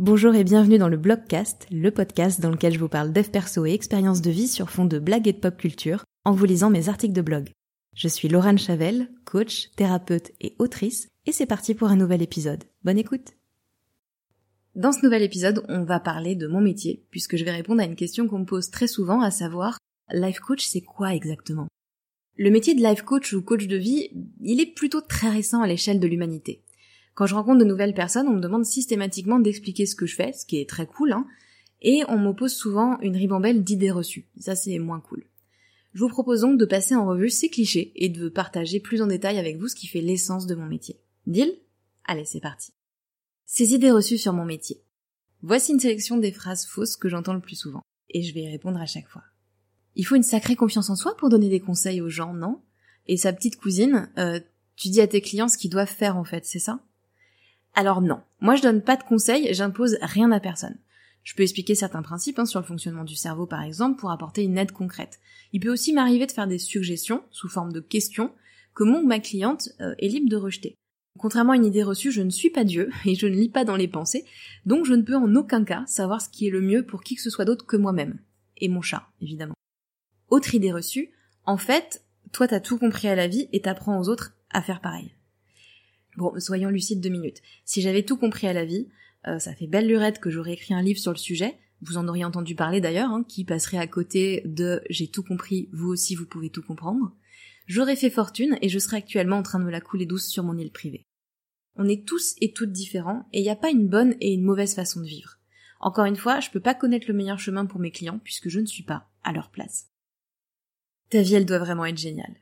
Bonjour et bienvenue dans le Blogcast, le podcast dans lequel je vous parle dev perso et expériences de vie sur fond de blagues et de pop culture en vous lisant mes articles de blog. Je suis Laurent Chavel, coach, thérapeute et autrice, et c'est parti pour un nouvel épisode. Bonne écoute Dans ce nouvel épisode, on va parler de mon métier, puisque je vais répondre à une question qu'on me pose très souvent, à savoir, life coach c'est quoi exactement? Le métier de life coach ou coach de vie, il est plutôt très récent à l'échelle de l'humanité. Quand je rencontre de nouvelles personnes, on me demande systématiquement d'expliquer ce que je fais, ce qui est très cool, hein, et on m'oppose souvent une ribambelle d'idées reçues. Ça, c'est moins cool. Je vous propose donc de passer en revue ces clichés et de partager plus en détail avec vous ce qui fait l'essence de mon métier. Deal? Allez, c'est parti. Ces idées reçues sur mon métier. Voici une sélection des phrases fausses que j'entends le plus souvent, et je vais y répondre à chaque fois. Il faut une sacrée confiance en soi pour donner des conseils aux gens, non? Et sa petite cousine, euh, tu dis à tes clients ce qu'ils doivent faire en fait, c'est ça? Alors non, moi je donne pas de conseils, j'impose rien à personne. Je peux expliquer certains principes hein, sur le fonctionnement du cerveau par exemple pour apporter une aide concrète. Il peut aussi m'arriver de faire des suggestions sous forme de questions que mon ou ma cliente euh, est libre de rejeter. Contrairement à une idée reçue, je ne suis pas Dieu et je ne lis pas dans les pensées, donc je ne peux en aucun cas savoir ce qui est le mieux pour qui que ce soit d'autre que moi-même. Et mon chat, évidemment. Autre idée reçue, en fait, toi t'as tout compris à la vie et t'apprends aux autres à faire pareil. Bon, soyons lucides deux minutes. Si j'avais tout compris à la vie, euh, ça fait belle lurette que j'aurais écrit un livre sur le sujet, vous en auriez entendu parler d'ailleurs, hein, qui passerait à côté de J'ai tout compris, vous aussi vous pouvez tout comprendre. J'aurais fait fortune et je serais actuellement en train de me la couler douce sur mon île privée. On est tous et toutes différents et il n'y a pas une bonne et une mauvaise façon de vivre. Encore une fois, je peux pas connaître le meilleur chemin pour mes clients puisque je ne suis pas à leur place. Ta vie, elle doit vraiment être géniale.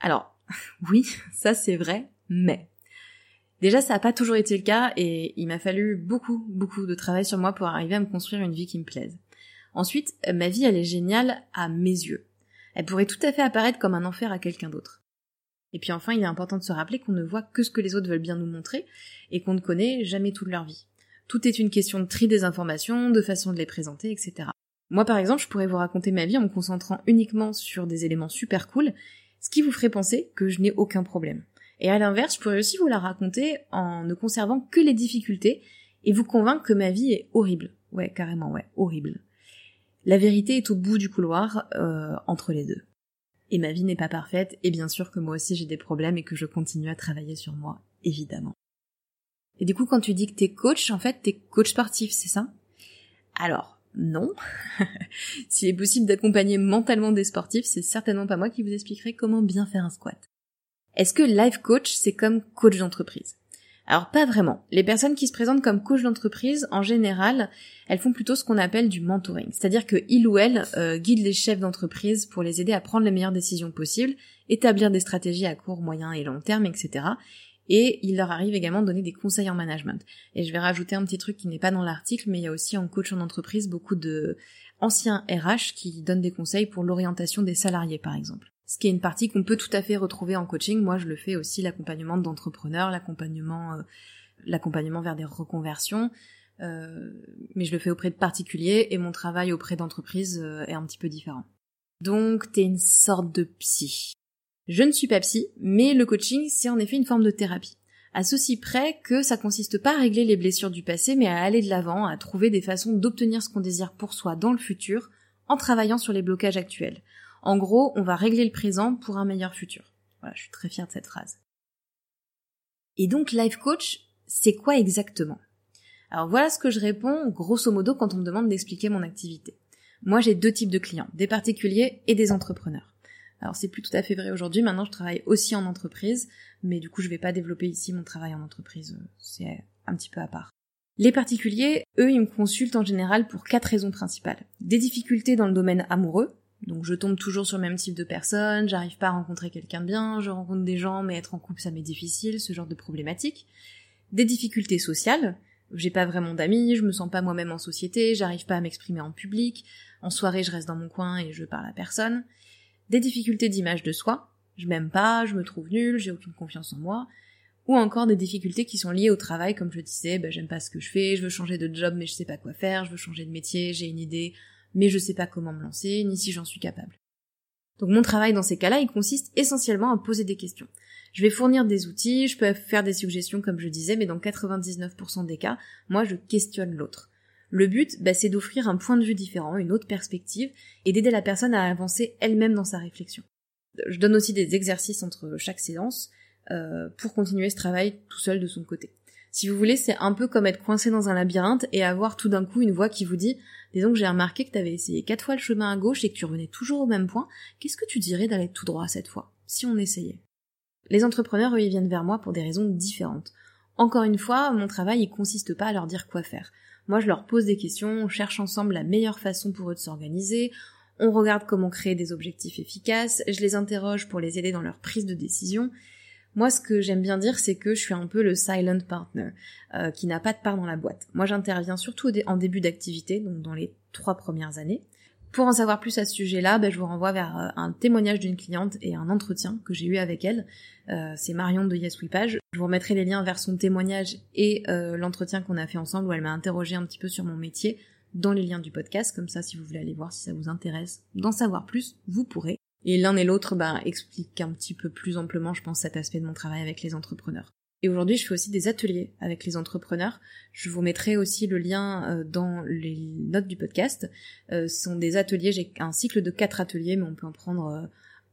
Alors, oui, ça c'est vrai, mais Déjà, ça n'a pas toujours été le cas et il m'a fallu beaucoup, beaucoup de travail sur moi pour arriver à me construire une vie qui me plaise. Ensuite, ma vie, elle est géniale à mes yeux. Elle pourrait tout à fait apparaître comme un enfer à quelqu'un d'autre. Et puis enfin, il est important de se rappeler qu'on ne voit que ce que les autres veulent bien nous montrer et qu'on ne connaît jamais toute leur vie. Tout est une question de tri des informations, de façon de les présenter, etc. Moi, par exemple, je pourrais vous raconter ma vie en me concentrant uniquement sur des éléments super cool, ce qui vous ferait penser que je n'ai aucun problème. Et à l'inverse, je pourrais aussi vous la raconter en ne conservant que les difficultés et vous convaincre que ma vie est horrible. Ouais, carrément, ouais, horrible. La vérité est au bout du couloir, euh, entre les deux. Et ma vie n'est pas parfaite, et bien sûr que moi aussi j'ai des problèmes et que je continue à travailler sur moi, évidemment. Et du coup, quand tu dis que t'es coach, en fait, t'es coach sportif, c'est ça? Alors, non. S'il est possible d'accompagner mentalement des sportifs, c'est certainement pas moi qui vous expliquerai comment bien faire un squat. Est-ce que life coach, c'est comme coach d'entreprise? Alors pas vraiment. Les personnes qui se présentent comme coach d'entreprise, en général, elles font plutôt ce qu'on appelle du mentoring. C'est-à-dire que il ou elle euh, guide les chefs d'entreprise pour les aider à prendre les meilleures décisions possibles, établir des stratégies à court, moyen et long terme, etc. Et il leur arrive également de donner des conseils en management. Et je vais rajouter un petit truc qui n'est pas dans l'article, mais il y a aussi en coach en entreprise beaucoup de anciens RH qui donnent des conseils pour l'orientation des salariés, par exemple ce qui est une partie qu'on peut tout à fait retrouver en coaching. Moi, je le fais aussi l'accompagnement d'entrepreneurs, l'accompagnement, euh, vers des reconversions, euh, mais je le fais auprès de particuliers et mon travail auprès d'entreprises euh, est un petit peu différent. Donc, t'es une sorte de psy. Je ne suis pas psy, mais le coaching, c'est en effet une forme de thérapie. À ceci près que ça consiste pas à régler les blessures du passé, mais à aller de l'avant, à trouver des façons d'obtenir ce qu'on désire pour soi dans le futur, en travaillant sur les blocages actuels, en gros, on va régler le présent pour un meilleur futur. Voilà, je suis très fière de cette phrase. Et donc, life coach, c'est quoi exactement? Alors voilà ce que je réponds grosso modo quand on me demande d'expliquer mon activité. Moi, j'ai deux types de clients, des particuliers et des entrepreneurs. Alors c'est plus tout à fait vrai aujourd'hui, maintenant je travaille aussi en entreprise, mais du coup je vais pas développer ici mon travail en entreprise, c'est un petit peu à part. Les particuliers, eux, ils me consultent en général pour quatre raisons principales. Des difficultés dans le domaine amoureux, donc je tombe toujours sur le même type de personne, j'arrive pas à rencontrer quelqu'un bien, je rencontre des gens mais être en couple ça m'est difficile, ce genre de problématiques. Des difficultés sociales, j'ai pas vraiment d'amis, je me sens pas moi-même en société, j'arrive pas à m'exprimer en public, en soirée je reste dans mon coin et je parle à personne. Des difficultés d'image de soi, je m'aime pas, je me trouve nulle, j'ai aucune confiance en moi. Ou encore des difficultés qui sont liées au travail, comme je disais, bah, j'aime pas ce que je fais, je veux changer de job mais je sais pas quoi faire, je veux changer de métier, j'ai une idée, mais je sais pas comment me lancer, ni si j'en suis capable. Donc mon travail dans ces cas-là, il consiste essentiellement à poser des questions. Je vais fournir des outils, je peux faire des suggestions comme je disais, mais dans 99% des cas, moi je questionne l'autre. Le but, bah, c'est d'offrir un point de vue différent, une autre perspective, et d'aider la personne à avancer elle-même dans sa réflexion. Je donne aussi des exercices entre chaque séance euh, pour continuer ce travail tout seul de son côté. Si vous voulez, c'est un peu comme être coincé dans un labyrinthe et avoir tout d'un coup une voix qui vous dit Disons que j'ai remarqué que tu avais essayé quatre fois le chemin à gauche et que tu revenais toujours au même point, qu'est-ce que tu dirais d'aller tout droit cette fois, si on essayait? Les entrepreneurs, eux, ils viennent vers moi pour des raisons différentes. Encore une fois, mon travail, il consiste pas à leur dire quoi faire. Moi, je leur pose des questions, on cherche ensemble la meilleure façon pour eux de s'organiser, on regarde comment créer des objectifs efficaces, je les interroge pour les aider dans leur prise de décision, moi, ce que j'aime bien dire, c'est que je suis un peu le silent partner, euh, qui n'a pas de part dans la boîte. Moi, j'interviens surtout en début d'activité, donc dans les trois premières années. Pour en savoir plus à ce sujet-là, ben, je vous renvoie vers euh, un témoignage d'une cliente et un entretien que j'ai eu avec elle. Euh, c'est Marion de Yes Page. Je vous remettrai les liens vers son témoignage et l'entretien qu'on a fait ensemble où elle m'a interrogé un petit peu sur mon métier dans les liens du podcast. Comme ça, si vous voulez aller voir si ça vous intéresse d'en savoir plus, vous pourrez. Et l'un et l'autre bah, expliquent un petit peu plus amplement, je pense, cet aspect de mon travail avec les entrepreneurs. Et aujourd'hui, je fais aussi des ateliers avec les entrepreneurs. Je vous mettrai aussi le lien euh, dans les notes du podcast. Euh, ce sont des ateliers, j'ai un cycle de quatre ateliers, mais on peut en prendre euh,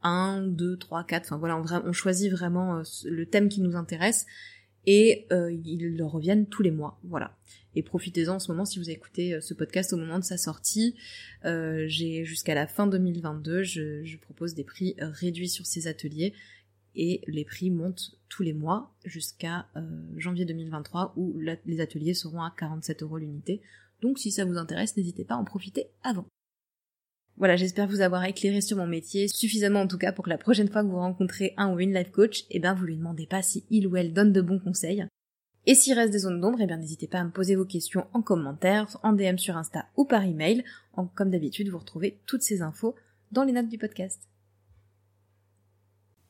un, deux, trois, quatre. Enfin voilà, on, on choisit vraiment le thème qui nous intéresse et ils reviennent tous les mois. Voilà. Et profitez-en en ce moment si vous écoutez euh, ce podcast au moment de sa sortie. Euh, j'ai jusqu'à la fin 2022, je, propose des prix euh, réduits sur ces ateliers et les prix montent tous les mois jusqu'à janvier 2023 où les ateliers seront à 47 euros l'unité. Donc si ça vous intéresse, n'hésitez pas à en profiter avant. Voilà, j'espère vous avoir éclairé sur mon métier, suffisamment en tout cas pour que la prochaine fois que vous rencontrez un ou une life coach, eh ben vous lui demandez pas si il ou elle donne de bons conseils. Et s'il reste des zones d'ombre, eh bien n'hésitez pas à me poser vos questions en commentaire, en DM sur Insta ou par email. comme d'habitude, vous retrouvez toutes ces infos dans les notes du podcast.